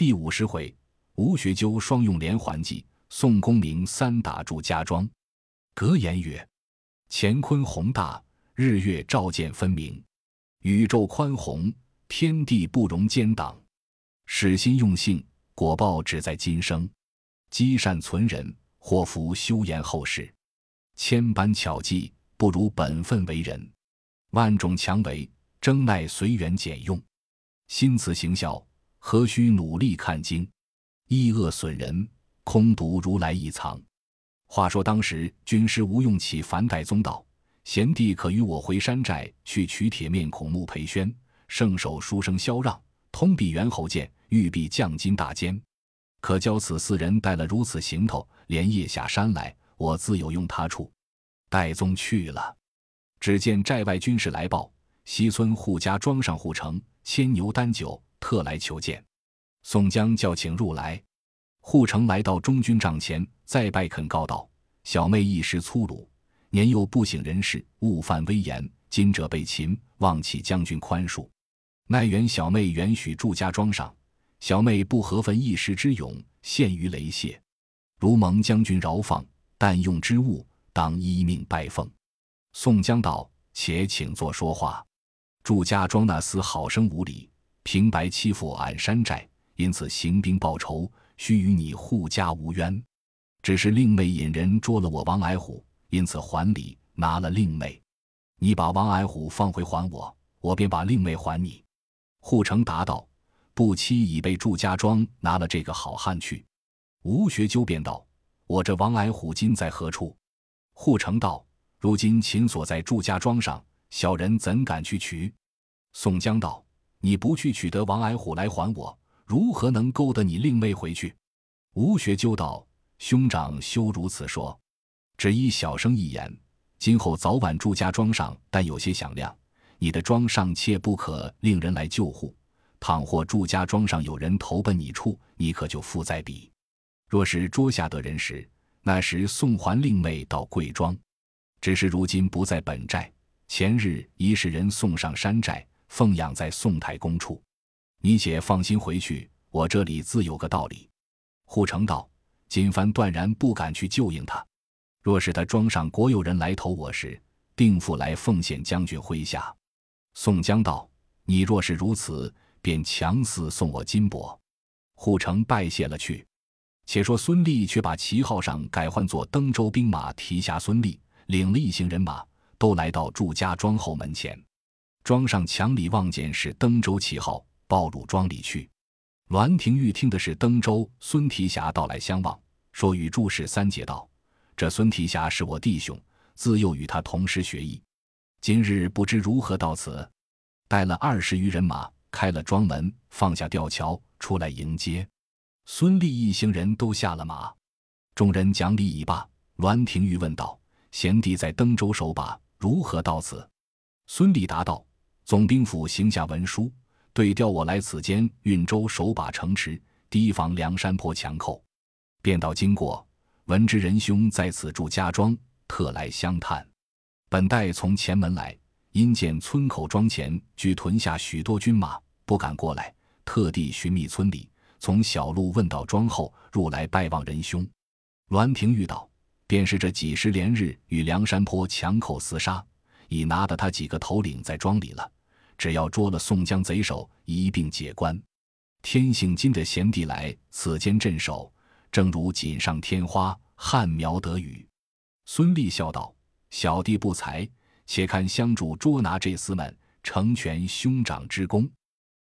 第五十回，吴学究双用连环计，宋公明三打祝家庄。格言曰：乾坤宏大，日月照见分明；宇宙宽宏，天地不容奸党。使心用性，果报只在今生。积善存仁，祸福休延后世。千般巧计，不如本分为人；万种强为，争奈随缘简用。心慈行孝，何须努力看经？抑恶损人，空读如来一藏。话说当时军师吴用启凡代宗道：“贤弟可与我回山寨去取铁面孔目裴宣，圣手书生萧让，通臂猿猴剑，玉臂降金大坚。可教此四人带了如此行头，连夜下山来，我自有用他处。”岱宗去了。只见寨外军士来报：西村户家庄上护城牵牛担酒，特来求见。宋江叫请入来。护城来到中军帐前，再拜恳告道：“小妹一时粗鲁，年幼不省人事，误犯威严，今者被擒，望启将军宽恕。奈原小妹原许祝家庄上，小妹不合分一时之勇，陷于雷泄。如蒙将军饶放，但用之物，当依命拜奉。”宋江道：“且请坐说话。祝家庄那厮好生无礼，平白欺负俺山寨，因此行兵报仇。”须与你护家无冤，只是令妹引人捉了我王矮虎，因此还礼，拿了令妹。你把王矮虎放回还我，我便把令妹还你。护城答道：“不期已被祝家庄拿了这个好汉去。”吴学究便道：“我这王矮虎今在何处？”护城道：“如今秦锁在祝家庄上，小人怎敢去取？”宋江道：“你不去取得王矮虎来还我？”如何能勾得你令妹回去？吴学究道：“兄长休如此说，只依小生一言，今后早晚祝家庄上但有些响亮，你的庄上切不可令人来救护。倘或祝家庄上有人投奔你处，你可就负在彼。若是捉下得人时，那时送还令妹到贵庄。只是如今不在本寨，前日已使人送上山寨，奉养在宋太公处。”你且放心回去，我这里自有个道理。护城道：“金帆断然不敢去救应他。若是他庄上国有人来投我时，定复来奉献将军麾下。”宋江道：“你若是如此，便强似送我金帛。”护城拜谢了去。且说孙立却把旗号上改换作登州兵马提辖孙立，领了一行人马，都来到祝家庄后门前。庄上墙里望见是登州旗号。报入庄里去。栾廷玉听的是登州孙提辖到来相望，说与祝氏三姐道：“这孙提辖是我弟兄，自幼与他同师学艺，今日不知如何到此。”带了二十余人马，开了庄门，放下吊桥，出来迎接。孙立一行人都下了马，众人讲礼已罢。栾廷玉问道：“贤弟在登州守把，如何到此？”孙立答道：“总兵府行下文书。”对调我来此间运州守把城池，提防梁山坡强寇。便道经过，闻知仁兄在此住家庄，特来相探。本待从前门来，因见村口庄前聚屯下许多军马，不敢过来，特地寻觅村里，从小路问到庄后，入来拜望仁兄。栾廷玉道：便是这几十连日与梁山坡强寇厮杀，已拿得他几个头领在庄里了。只要捉了宋江贼首，一并解关。天性金的贤弟来此间镇守，正如锦上添花，旱苗得雨。孙立笑道：“小弟不才，且看乡主捉拿这厮们，成全兄长之功。”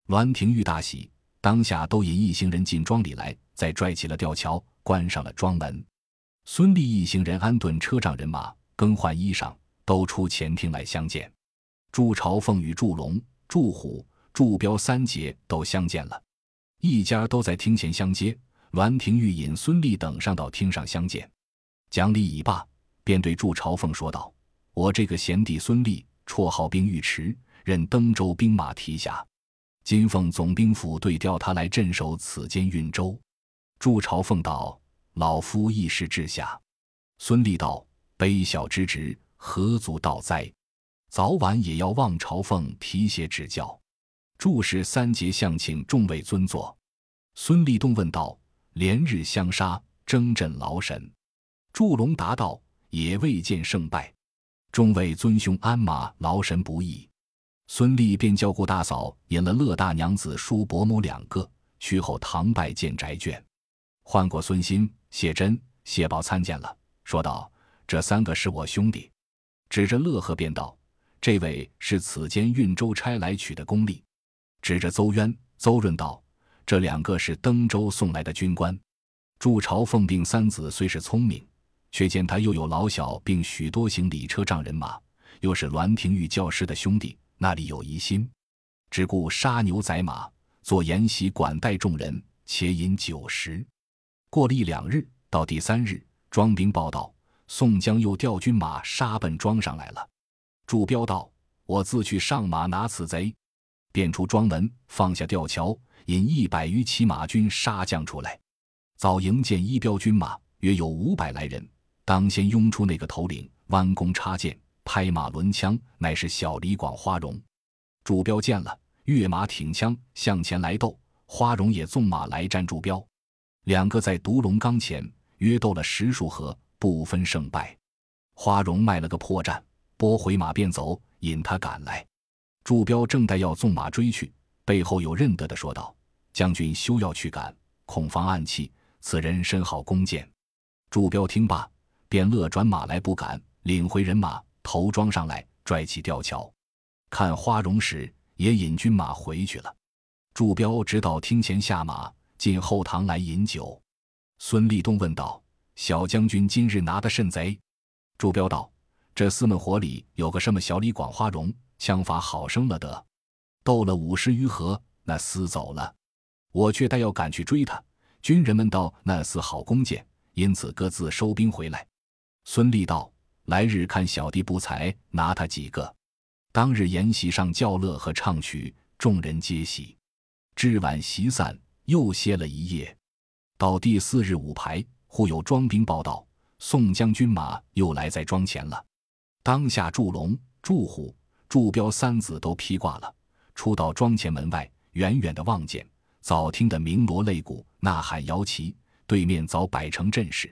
栾廷玉大喜，当下都引一行人进庄里来，再拽起了吊桥，关上了庄门。孙立一行人安顿车仗人马，更换衣裳，都出前厅来相见。祝朝凤与祝龙、祝虎、祝彪三杰都相见了，一家都在厅前相接。栾廷玉引孙立等上到厅上相见，讲礼已罢，便对祝朝凤说道：“我这个贤弟孙立，绰号兵尉迟，任登州兵马提辖，今奉总兵府对调他来镇守此间运州。”祝朝凤道：“老夫一时至下。”孙立道：“卑小之职，何足道哉？”早晚也要望朝奉提携指教，祝氏三杰相请众位尊坐。孙立东问道：“连日相杀，征阵劳神。”祝龙答道：“也未见胜败，众位尊兄鞍马劳神不已。”孙立便叫顾大嫂引了乐大娘子、叔伯母两个去后堂拜见宅眷，换过孙新、谢珍、谢宝参见了，说道：“这三个是我兄弟。”指着乐和便道：“这位是此间运州差来取的功力。”指着邹渊、邹润道：“这两个是登州送来的军官。”祝朝奉并三子虽是聪明。却见他又有老小，并许多行李车仗人马，又是栾廷玉教师的兄弟，那里有疑心？只顾杀牛宰马，做筵席管待众人，且饮酒食。过了一两日，到第三日，庄兵报道，宋江又调军马杀奔庄上来了。祝彪道：“我自去上马拿此贼。”便出庄门，放下吊桥，引一百余骑马军杀将出来，早迎见一彪军马，约有五百来人。当先拥出那个头领，弯弓插箭，拍马抡枪，乃是小李广花荣。祝彪见了，跃马挺枪向前来斗，花荣也纵马来战祝彪。两个在独龙冈前约斗了十数合，不分胜败。花荣卖了个破绽，拨回马便走，引他赶来。祝彪正待要纵马追去，背后有认得的说道：“将军休要去赶，恐防暗器。此人身好弓箭。”祝彪听罢。便勒转马来，不敢领回人马，头装上来，拽起吊桥。看花荣时，也引军马回去了。祝彪直到厅前下马，进后堂来饮酒。孙立东问道：“小将军今日拿的甚贼？”朱标道：“这四门火里有个什么小李广花荣，枪法好生了得，斗了五十余合，那厮走了。我却待要赶去追他。军人们道那厮好弓箭，因此各自收兵回来。”孙立道：“来日看小弟不才，拿他几个。”当日筵席上叫乐和唱曲，众人皆喜。至晚席散，又歇了一夜。到第四日午牌，忽有庄兵报道：宋将军马又来在庄前了。当下祝龙、祝虎、祝彪三子都披挂了，出到庄前门外，远远的望见，早听得鸣锣擂鼓、呐喊摇旗，对面早摆成阵势。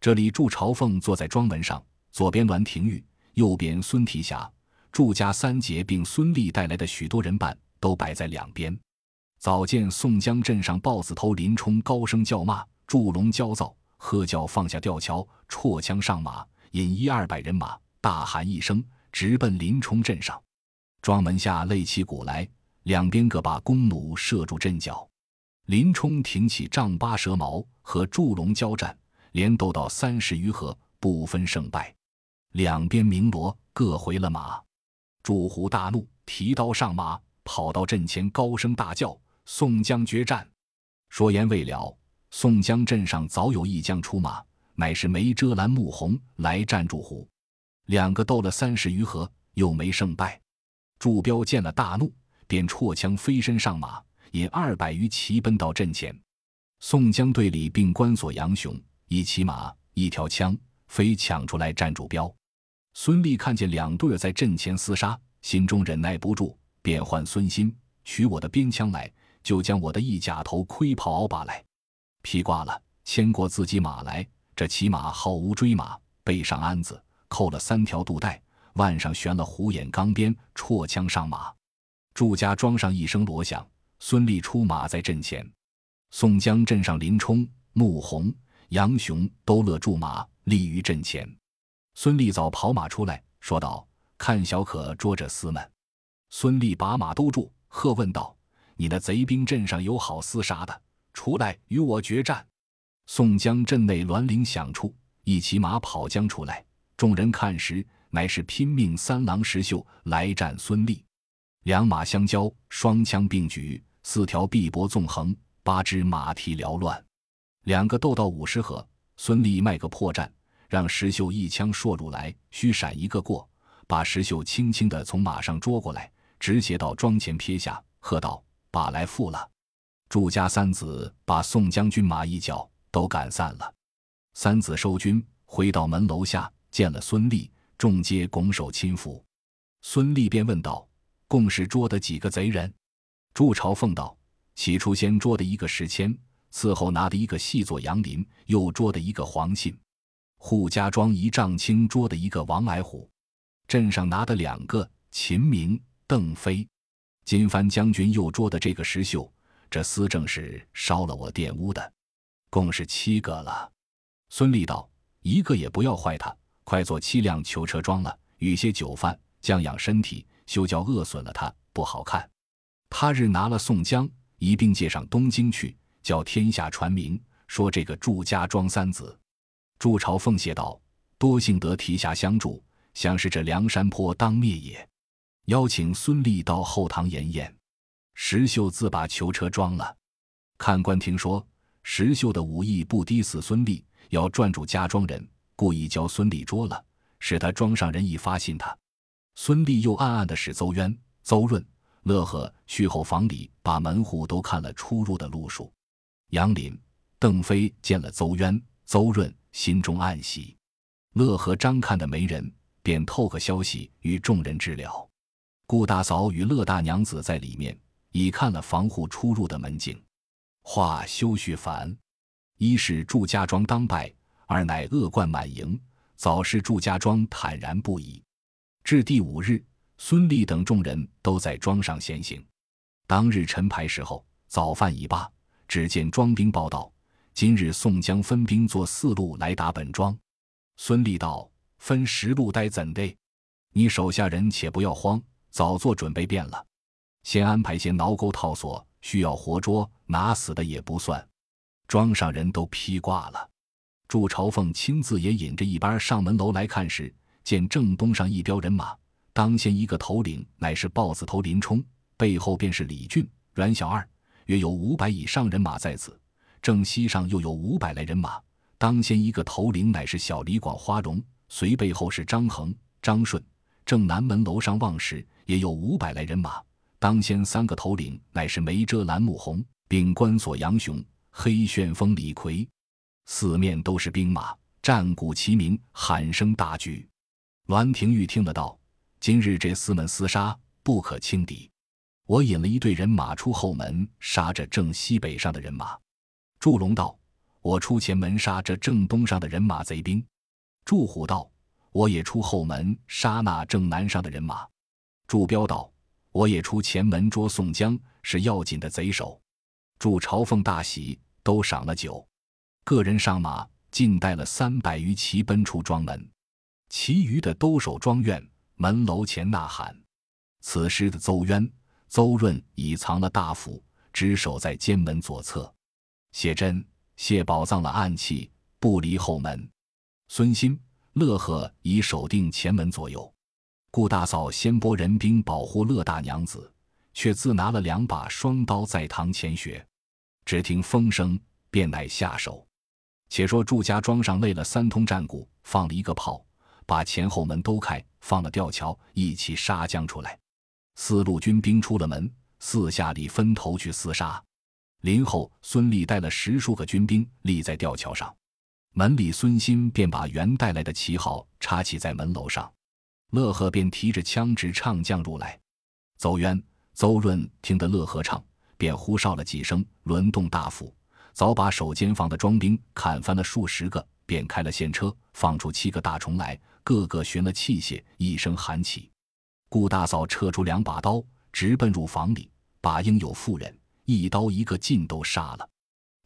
这里祝朝奉坐在庄门上，左边栾廷玉，右边孙提辖，祝家三杰并孙立带来的许多人伴都摆在两边。早见宋江镇上豹子头林冲高声叫骂，祝龙焦躁，喝叫放下吊桥，绰枪上马，引一二百人马，大喊一声，直奔林冲镇上。庄门下擂起鼓来，两边各把弓弩射住阵脚。林冲挺起丈八蛇矛和祝龙交战。连斗到三十余合，不分胜败，两边鸣锣，各回了马。祝虎大怒，提刀上马，跑到阵前，高声大叫：“宋江决战！”说言未了，宋江阵上早有一将出马，乃是梅遮拦穆弘来战祝虎。两个斗了三十余合，又没胜败。祝彪见了大怒，便绰枪飞身上马，引二百余骑奔到阵前。宋江队里并关索杨雄。一骑马，一条枪，非抢出来战祝彪。孙立看见两队在阵前厮杀，心中忍耐不住，便唤孙新取我的鞭枪来，就将我的一甲头盔袍把来，披挂了，牵过自己马来。这骑马好无追马，背上鞍子，扣了三条肚带，腕上悬了虎眼钢鞭，绰枪上马。祝家庄上一声锣响，孙立出马在阵前。宋江镇上林冲、穆弘。杨雄都勒住马，立于阵前。孙立早跑马出来，说道：“看小可捉着厮们。”孙立把马兜住，喝问道：“你那贼兵阵上有好厮杀的，出来与我决战！”宋江阵内銮铃响处，一骑马跑将出来。众人看时，乃是拼命三郎石秀来战孙立。两马相交，双枪并举，四条臂膊纵横，八只马蹄缭乱。两个斗到五十合，孙立卖个破绽，让石秀一枪搠入来，须闪一个过，把石秀轻轻的从马上捉过来，直斜到庄前撇下，喝道：“把来付了！”祝家三子把宋将军马一脚，都赶散了。三子收军，回到门楼下，见了孙立，众皆拱手亲服。孙立便问道：“共是捉的几个贼人？”祝朝奉道：“起初先捉的一个石签，伺候拿的一个细作杨林，又捉的一个黄信。扈家庄一丈青捉的一个王矮虎，镇上拿的两个秦明、邓飞。金帆将军又捉的这个石秀，这厮正是烧了我店屋的，共是七个了。孙立道：“一个也不要坏他，快做七辆囚车装了，与些酒饭，降养身体，休教饿损了他，不好看。他日拿了宋江一并借上东京去，叫天下传名，说这个祝家庄三子。”祝朝奉谢道：“多幸得提辖相助，想是这梁山坡当灭也。”邀请孙立到后堂演演。石秀自把囚车装了。看官听说石秀的武艺不低似孙立，要转住家庄人，故意教孙立捉了，使他庄上人一发信他。孙立又暗暗的使邹渊、邹润、乐和去后房里，把门户都看了出入的路数。杨林、邓飞见了邹渊、邹润，心中暗喜。乐和、张看的没人，便透个消息与众人知了。顾大嫂与乐大娘子在里面已看了防护出入的门径，话休叙烦。一是祝家庄当败，二乃恶贯满盈，早是祝家庄坦然不已。至第五日，孙立等众人都在庄上闲行。当日晨牌时候，早饭已罢，只见庄兵报道：今日宋江分兵做四路来打本庄。孙立道：“分十路待怎的？你手下人且不要慌。”早做准备便了，先安排些挠钩套索，需要活捉拿死的也不算。庄上人都披挂了。祝朝奉亲自也引着一班上门楼来看时，见正东上一彪人马，当先一个头领乃是豹子头林冲，背后便是李俊、阮小二，约有五百以上人马在此。正西上又有五百来人马，当先一个头领乃是小李广花荣，随背后是张衡、张顺。正南门楼上望时。也有五百来人马，当先三个头领乃是梅遮拦穆红，并关索杨雄、黑旋风李逵，四面都是兵马，战鼓齐鸣，喊声大举。栾廷玉听得到，今日这四门厮杀不可轻敌，我引了一队人马出后门杀这正西北上的人马。祝龙道：“我出前门杀这正东上的人马贼兵。”祝虎道：“我也出后门杀那正南上的人马。”祝彪道：“我也出前门捉宋江，是要紧的贼首。”祝朝奉大喜，都赏了酒，个人上马，尽带了三百余骑奔出庄门，其余的都守庄院门楼前呐喊。此时的邹渊、邹润已藏了大斧，只守在监门左侧。谢珍、谢宝藏了暗器，不离后门。孙新、乐贺已守定前门左右。顾大嫂先拨人兵保护乐大娘子，却自拿了两把双刀在堂前学。只听风声，便乃下手。且说祝家庄上擂了三通战鼓，放了一个炮，把前后门都开，放了吊桥，一起杀将出来。四路军兵出了门，四下里分头去厮杀。林后孙立带了十数个军兵立在吊桥上，门里孙新便把原带来的旗号插起在门楼上。乐和便提着枪直唱将入来，邹渊、邹润听得乐和唱，便呼哨了几声，轮动大斧，早把守间房的庄兵砍翻了数十个，便开了现车，放出七个大虫来，个个寻了器械，一声喊起。顾大嫂撤出两把刀，直奔入房里，把应有妇人一刀一个尽都杀了。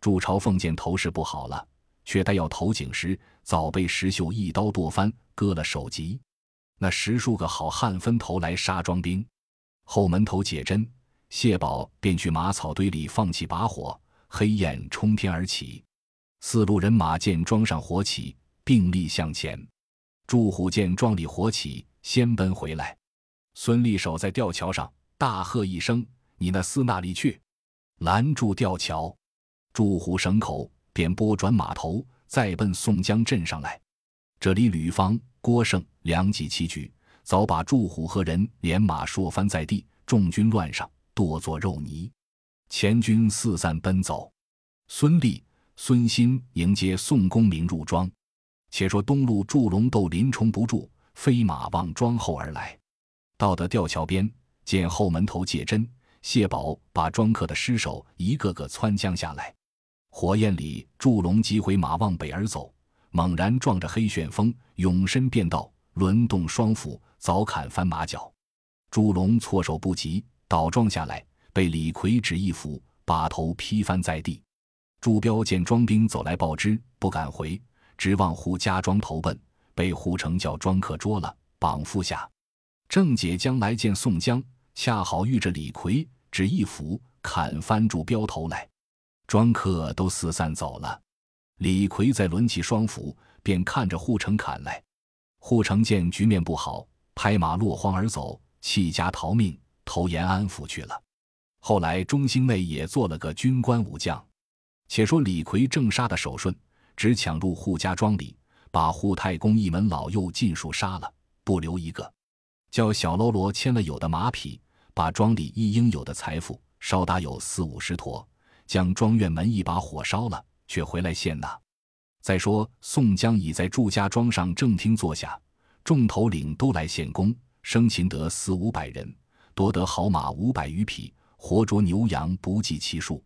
祝朝奉见头势不好了，却待要投井时，早被石秀一刀剁翻，割了首级。那十数个好汉分头来杀庄兵，后门头解针，谢宝便去马草堆里放起把火，黑焰冲天而起。四路人马见庄上火起，并力向前。祝虎见庄里火起，先奔回来。孙立守在吊桥上，大喝一声：“你那厮那里去？拦住吊桥！”祝虎绳口，便拨转马头，再奔宋江镇上来。这里吕方。郭盛两骑齐举，早把祝虎和人连马说翻在地，众军乱上，剁作肉泥。前军四散奔走，孙立、孙新迎接宋公明入庄。且说东路祝龙斗林冲不住，飞马望庄后而来，到得吊桥边，见后门头解针，谢宝把庄客的尸首一个个窜将下来。火焰里，祝龙急回马往北而走，猛然撞着黑旋风，永身变道，轮动双斧，早砍翻马脚。祝龙措手不及，倒撞下来，被李逵只一斧把头劈翻在地。祝彪见庄兵走来报知，不敢回，直往胡家庄投奔，被胡成叫庄客捉了，绑缚下。郑解将来见宋江，恰好遇着李逵。只一斧砍翻住镖头来，庄客都四散走了。李逵再抡起双斧，便看着护城砍来。护城见局面不好，拍马落荒而走，弃家逃命，投延安府去了。后来中兴内也做了个军官武将。且说李逵正杀的手顺，只抢入扈家庄里，把扈太公一门老幼尽数杀了，不留一个，叫小喽啰牵了有的马匹。把庄里一应有的财富烧打有四五十坨，将庄院门一把火烧了，却回来献纳。再说宋江已在祝家庄上正厅坐下，众头领都来献功，生擒得四五百人，夺得好马五百余匹，活捉牛羊不计其数。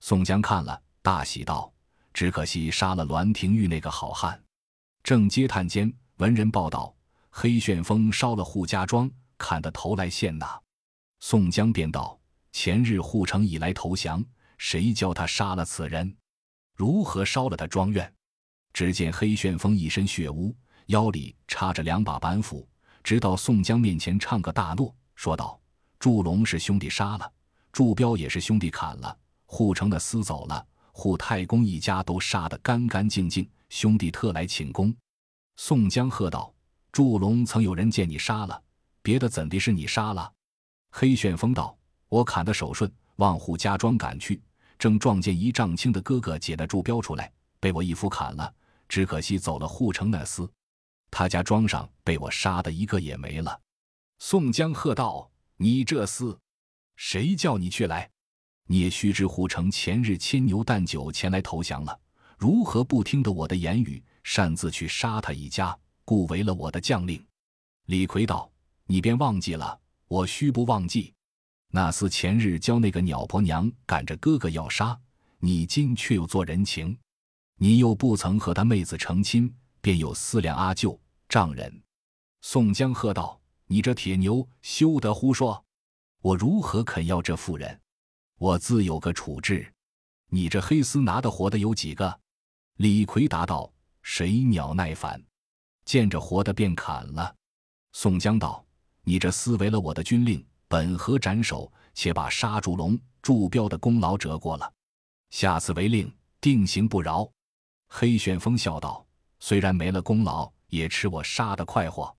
宋江看了，大喜道：“只可惜杀了栾廷玉那个好汉。”正接叹间，闻人报道：黑旋风烧了扈家庄，砍得头来献纳。宋江便道：“前日护城以来投降，谁教他杀了此人？如何烧了他庄院？”只见黑旋风一身血污，腰里插着两把板斧，直到宋江面前唱个大诺，说道：“祝龙是兄弟杀了，祝彪也是兄弟砍了，护城的私走了，护太公一家都杀得干干净净，兄弟特来请功。”宋江喝道：“祝龙曾有人见你杀了，别的怎地是你杀了？”黑旋风道：“我砍的手顺，往扈家庄赶去，正撞见一丈青的哥哥解了祝彪出来，被我一斧砍了。只可惜走了护城那厮，他家庄上被我杀的一个也没了。”宋江喝道：“你这厮，谁叫你去来？你也须知护城前日牵牛担酒前来投降了，如何不听得我的言语，擅自去杀他一家，故违了我的将令？”李逵道：“你便忘记了。”我须不忘记，那厮前日教那个鸟婆娘赶着哥哥要杀你，今却又做人情，你又不曾和他妹子成亲，便有思量阿舅丈人。宋江喝道：“你这铁牛，休得胡说！我如何肯要这妇人？我自有个处置。你这黑丝拿的活的有几个？”李逵答道：“谁鸟耐烦，见着活的便砍了。”宋江道。你这厮违了我的军令，本合斩首，且把杀祝龙、祝彪的功劳折过了。下次违令，定刑不饶。黑旋风笑道：“虽然没了功劳，也吃我杀的快活。”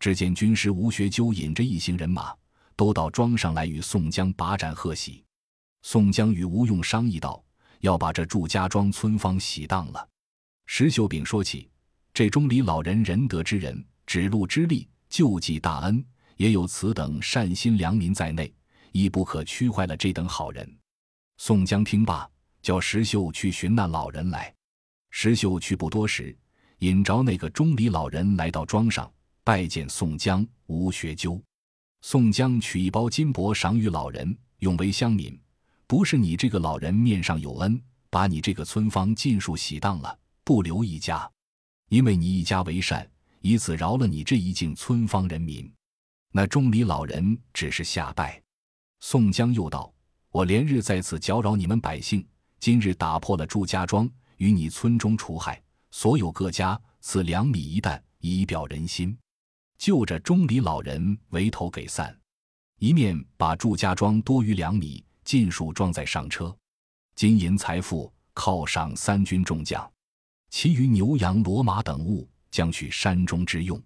只见军师吴学究引着一行人马，都到庄上来与宋江把盏贺喜。宋江与吴用商议道：“要把这祝家庄村坊洗荡了。”石秀炳说起：“这钟离老人仁德之人，指路之力，救济大恩。”也有此等善心良民在内，亦不可屈坏了这等好人。宋江听罢，叫石秀去寻那老人来。石秀去不多时，引着那个钟离老人来到庄上，拜见宋江、吴学究。宋江取一包金帛赏与老人，永为乡民。不是你这个老人面上有恩，把你这个村坊尽数洗荡了，不留一家，因为你一家为善，以此饶了你这一境村坊人民。那钟离老人只是下拜，宋江又道：“我连日在此搅扰你们百姓，今日打破了祝家庄，与你村中除害，所有各家赐两米一担，以表人心。就着钟离老人为头给散，一面把祝家庄多余两米尽数装载上车，金银财富犒赏三军众将，其余牛羊骡马等物将去山中之用。”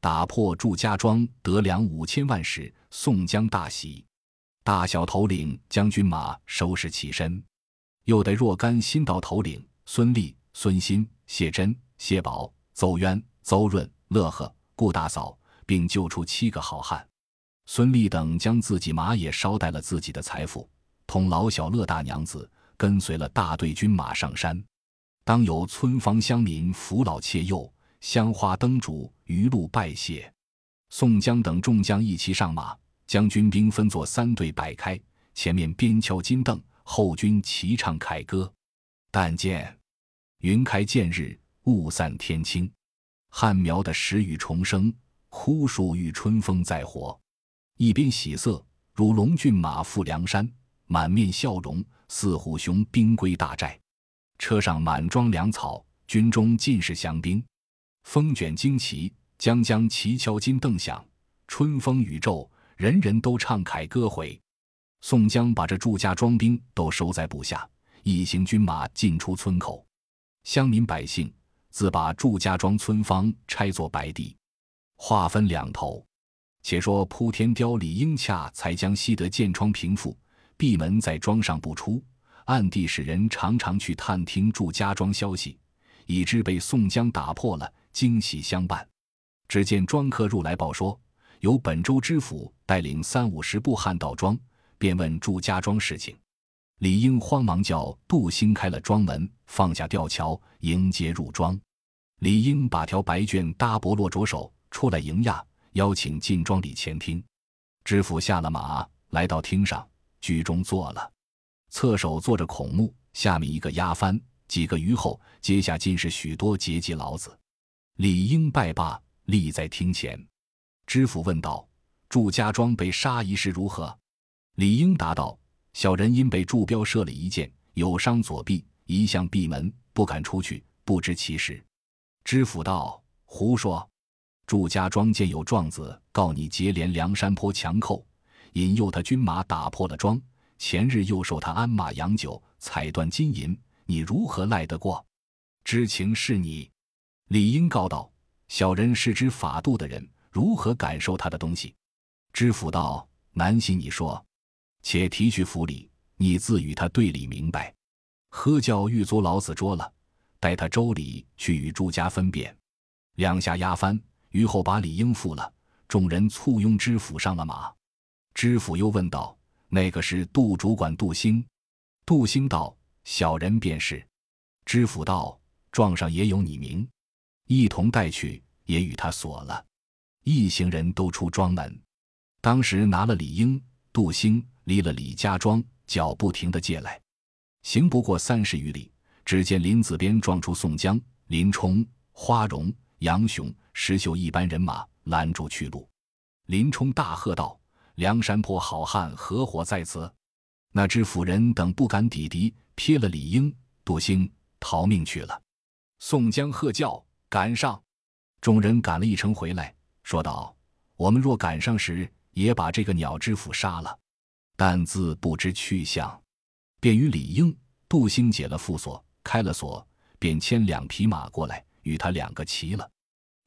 打破祝家庄得粮五千万时，宋江大喜，大小头领将军马收拾起身，又得若干新到头领孙立、孙新、谢珍、谢宝、邹渊、邹润、乐呵、顾大嫂，并救出七个好汉。孙立等将自己马也捎带了自己的财富，同老小乐大娘子跟随了大队军马上山。当有村坊乡民扶老携幼。香花灯烛，余路拜谢。宋江等众将一齐上马，将军兵分作三队摆开，前面边敲金镫，后军齐唱凯歌。但见云开见日，雾散天清。汉苗的时雨重生，枯树遇春风再活。一边喜色，如龙骏马赴梁山，满面笑容，似虎熊兵归大寨。车上满装粮草，军中尽是降兵。风卷旌旗，将将齐敲金镫响。春风雨骤，人人都唱凯歌回。宋江把这祝家庄兵都收在部下，一行军马进出村口，乡民百姓自把祝家庄村坊拆作白地，划分两头。且说扑天雕李应洽才将西德箭窗平复，闭门在庄上不出，暗地使人常常去探听祝家庄消息，已知被宋江打破了，惊喜相伴。只见庄客入来报说。由本州知府带领三五十部汉到庄，便问祝家庄事情。李应慌忙叫杜兴开了庄门，放下吊桥，迎接入庄。李应把条白绢搭脖落着手，出来迎迓，邀请进庄里前厅。知府下了马，来到厅上，居中坐了，侧手坐着孔目，下面一个押番，几个余后，阶下尽是许多节级老子。李应拜罢，立在厅前。知府问道：“祝家庄被杀一事如何？”李应答道：“小人因被祝彪射了一箭，有伤左臂，一向闭门，不敢出去，不知其事。”知府道：“胡说！祝家庄见有状子告你接连梁山坡强寇，引诱他军马打破了庄，前日又受他鞍马洋酒，踩断金银，你如何赖得过？知情是你。”李应告道：“小人是知法度的人。”如何感受他的东西？知府道：“南信，你说，且提去府里，你自与他对理明白。喝教狱卒老子捉了，带他周礼去与朱家分辨。”两下押翻，于后把李应付了。众人簇拥知府上了马。知府又问道：“那个是杜主管杜兴？”杜兴道：“小人便是。”知府道：“状上也有你名，一同带去，也与他锁了。”一行人都出庄门，当时拿了李英、杜兴，离了李家庄，脚不停的借来，行不过三十余里，只见林子边撞出宋江、林冲、花荣、杨雄、石秀一班人马拦住去路。林冲大喝道：“梁山泊好汉合伙在此！”那知府人等不敢抵敌，撇了李英、杜兴，逃命去了。宋江喝叫：“赶上！”众人赶了一程回来。说道：“我们若赶上时，也把这个鸟知府杀了，但自不知去向。”便与李应、杜兴解了缚锁，开了锁，便牵两匹马过来，与他两个骑了。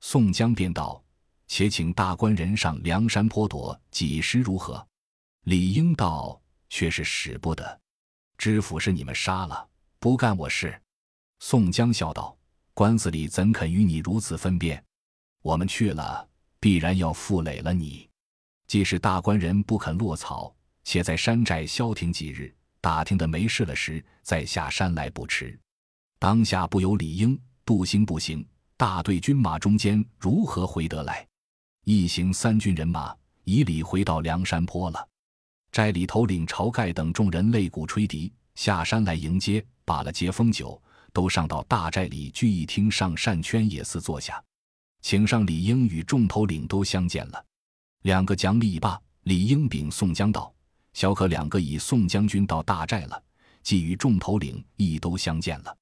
宋江便道：“且请大官人上梁山坡躲几时如何？”李应道：“却是使不得，知府是你们杀了，不干我事。”宋江笑道：“官司里怎肯与你如此分辨？我们去了。”必然要负累了你，既是大官人不肯落草，且在山寨消停几日，打听的没事了时，再下山来不迟。当下不由李应、杜兴不行，大队军马中间如何回得来？一行三军人马以礼回到梁山坡了。寨里头领晁盖等众人擂鼓吹笛，下山来迎接，把了接风酒，都上到大寨里聚义厅上善圈野寺坐下。请上李英与众头领都相见了，两个讲礼罢，李应禀宋江道：“小可两个以宋将军到大寨了，既与众头领亦都相见了，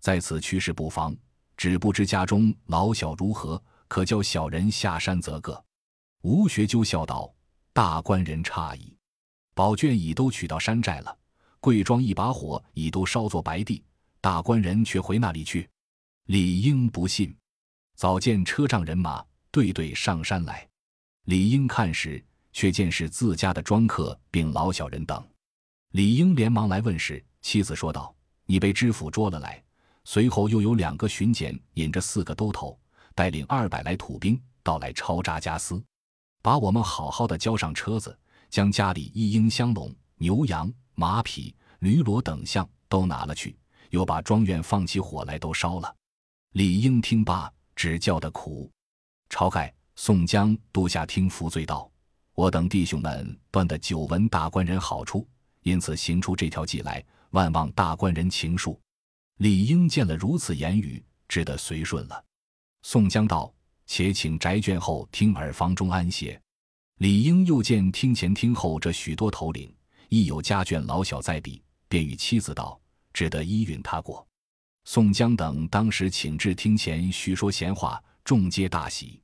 在此去势不妨，只不知家中老小如何，可叫小人下山则个。”吴学究笑道：“大官人诧异，宝卷已都取到山寨了，贵庄一把火已都烧作白地，大官人却回那里去？”李英不信。早见车仗人马对对上山来，李英看时，却见是自家的庄客并老小人等。李英连忙来问时，妻子说道：“你被知府捉了来，随后又有两个巡检引着四个兜头，带领二百来土兵到来抄扎家私，把我们好好的交上车子，将家里一应香笼、牛羊、马匹、驴骡等项都拿了去，又把庄院放起火来都烧了。”李应听罢。只叫得苦，晁盖、宋江都下听服罪道：“我等弟兄们断的久闻大官人好处，因此行出这条计来，万望大官人情恕。李应见了如此言语，只得随顺了。宋江道：“且请宅眷后听耳房中安歇。”李应又见厅前厅后这许多头领，亦有家眷老小在彼，便与妻子道：“只得依允他过。”宋江等当时请至厅前叙说闲话，众皆大喜。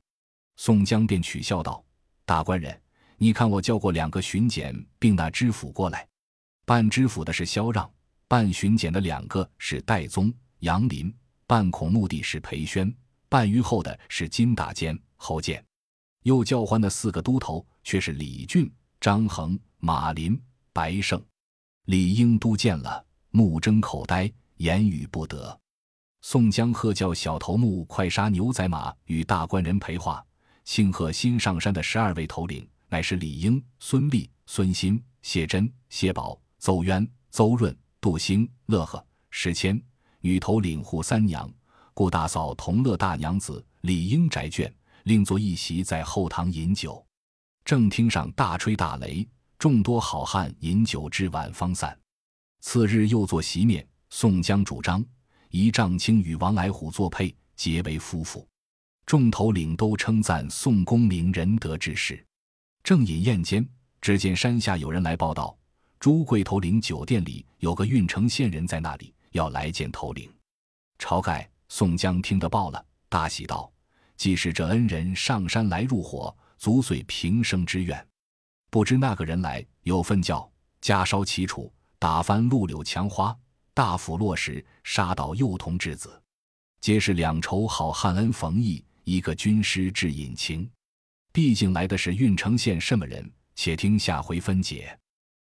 宋江便取笑道：“大官人，你看我叫过两个巡检，并那知府过来。办知府的是萧让，办巡检的两个是戴宗、杨林，办孔目的是裴宣，办虞后的是金大坚、侯健。又叫唤的四个都头，却是李俊、张衡、马林、白胜。李应都见了，目睁口呆，言语不得。宋江喝叫小头目快杀牛仔马，与大官人陪话。庆贺新上山的十二位头领，乃是李应、孙立、孙新、谢真、谢宝、邹渊、邹润、杜兴、乐呵、石谦。女头领扈三娘、顾大嫂、同乐大娘子、李应宅眷，另坐一席在后堂饮酒。正厅上大吹大擂，众多好汉饮酒至晚方散。次日又做席面，宋江主张一丈青与王来虎作配，结为夫妇。众头领都称赞宋公明仁德之士。正饮宴间，只见山下有人来报道：朱贵头领酒店里有个郓城县人在那里，要来见头领。晁盖、宋江听得报了，大喜道：“既是这恩人上山来入伙，足遂平生之愿。不知那个人来，有份教家烧齐楚，打翻陆柳墙花，大斧落石，杀倒幼童稚子，皆是两仇好汉恩逢义。”一个军师致隐情，毕竟来的是郓城县什么人？且听下回分解。